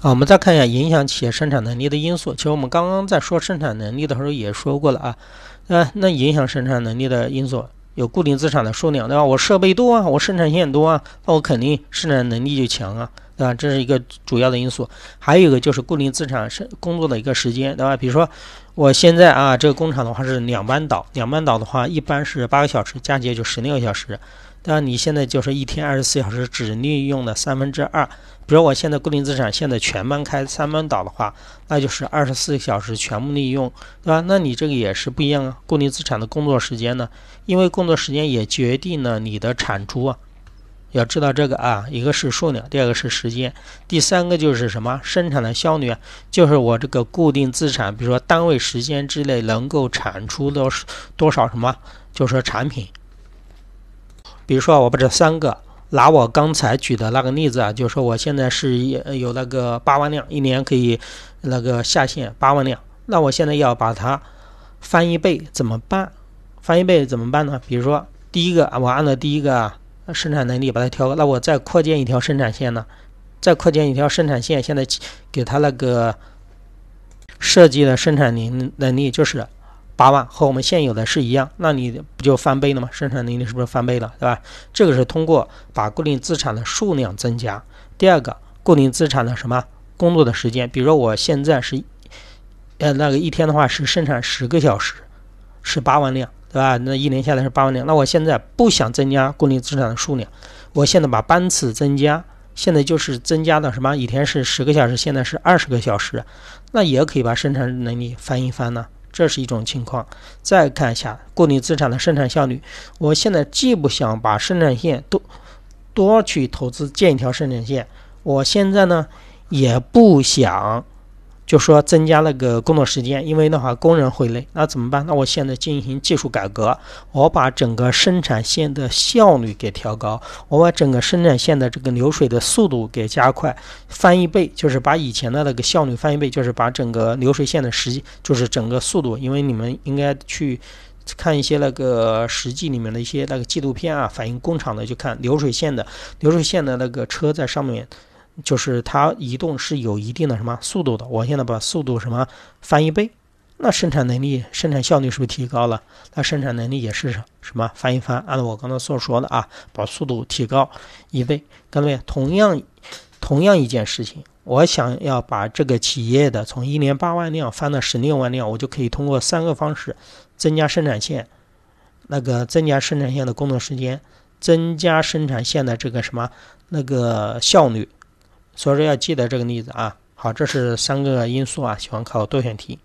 啊，我们再看一下影响企业生产能力的因素。其实我们刚刚在说生产能力的时候也说过了啊，呃，那影响生产能力的因素有固定资产的数量，对吧？我设备多啊，我生产线多啊，那我肯定生产能力就强啊，对吧？这是一个主要的因素。还有一个就是固定资产是工作的一个时间，对吧？比如说我现在啊，这个工厂的话是两班倒，两班倒的话一般是八个小时，加起来就十六个小时。那你现在就是一天二十四小时只利用了三分之二，比如我现在固定资产现在全班开三班倒的话，那就是二十四小时全部利用，对吧？那你这个也是不一样啊。固定资产的工作时间呢，因为工作时间也决定了你的产出啊，要知道这个啊，一个是数量，第二个是时间，第三个就是什么生产的效率啊，就是我这个固定资产，比如说单位时间之内能够产出多多少什么，就是说产品。比如说，我把这三个拿我刚才举的那个例子啊，就是说我现在是有那个八万辆，一年可以那个下线八万辆，那我现在要把它翻一倍怎么办？翻一倍怎么办呢？比如说，第一个我按照第一个生产能力把它调高，那我再扩建一条生产线呢？再扩建一条生产线，现在给它那个设计的生产能能力就是。八万和我们现有的是一样，那你不就翻倍了吗？生产能力是不是翻倍了，对吧？这个是通过把固定资产的数量增加。第二个，固定资产的什么工作的时间？比如说我现在是，呃，那个一天的话是生产十个小时，是八万辆，对吧？那一年下来是八万辆。那我现在不想增加固定资产的数量，我现在把班次增加，现在就是增加的什么？以前是十个小时，现在是二十个小时，那也可以把生产能力翻一番呢。这是一种情况，再看一下固定资产的生产效率。我现在既不想把生产线多多去投资建一条生产线，我现在呢也不想。就说增加那个工作时间，因为的话工人会累，那怎么办？那我现在进行技术改革，我把整个生产线的效率给调高，我把整个生产线的这个流水的速度给加快，翻一倍，就是把以前的那个效率翻一倍，就是把整个流水线的时，就是整个速度，因为你们应该去看一些那个实际里面的一些那个纪录片啊，反映工厂的，就看流水线的流水线的那个车在上面。就是它移动是有一定的什么速度的，我现在把速度什么翻一倍，那生产能力、生产效率是不是提高了？那生产能力也是什么翻一翻？按照我刚才所说的啊，把速度提高一倍，看到没，同样同样一件事情，我想要把这个企业的从一年八万辆翻到十六万辆，我就可以通过三个方式增加生产线，那个增加生产线的工作时间，增加生产线的这个什么那个效率。所以说要记得这个例子啊，好，这是三个因素啊，喜欢考多选题。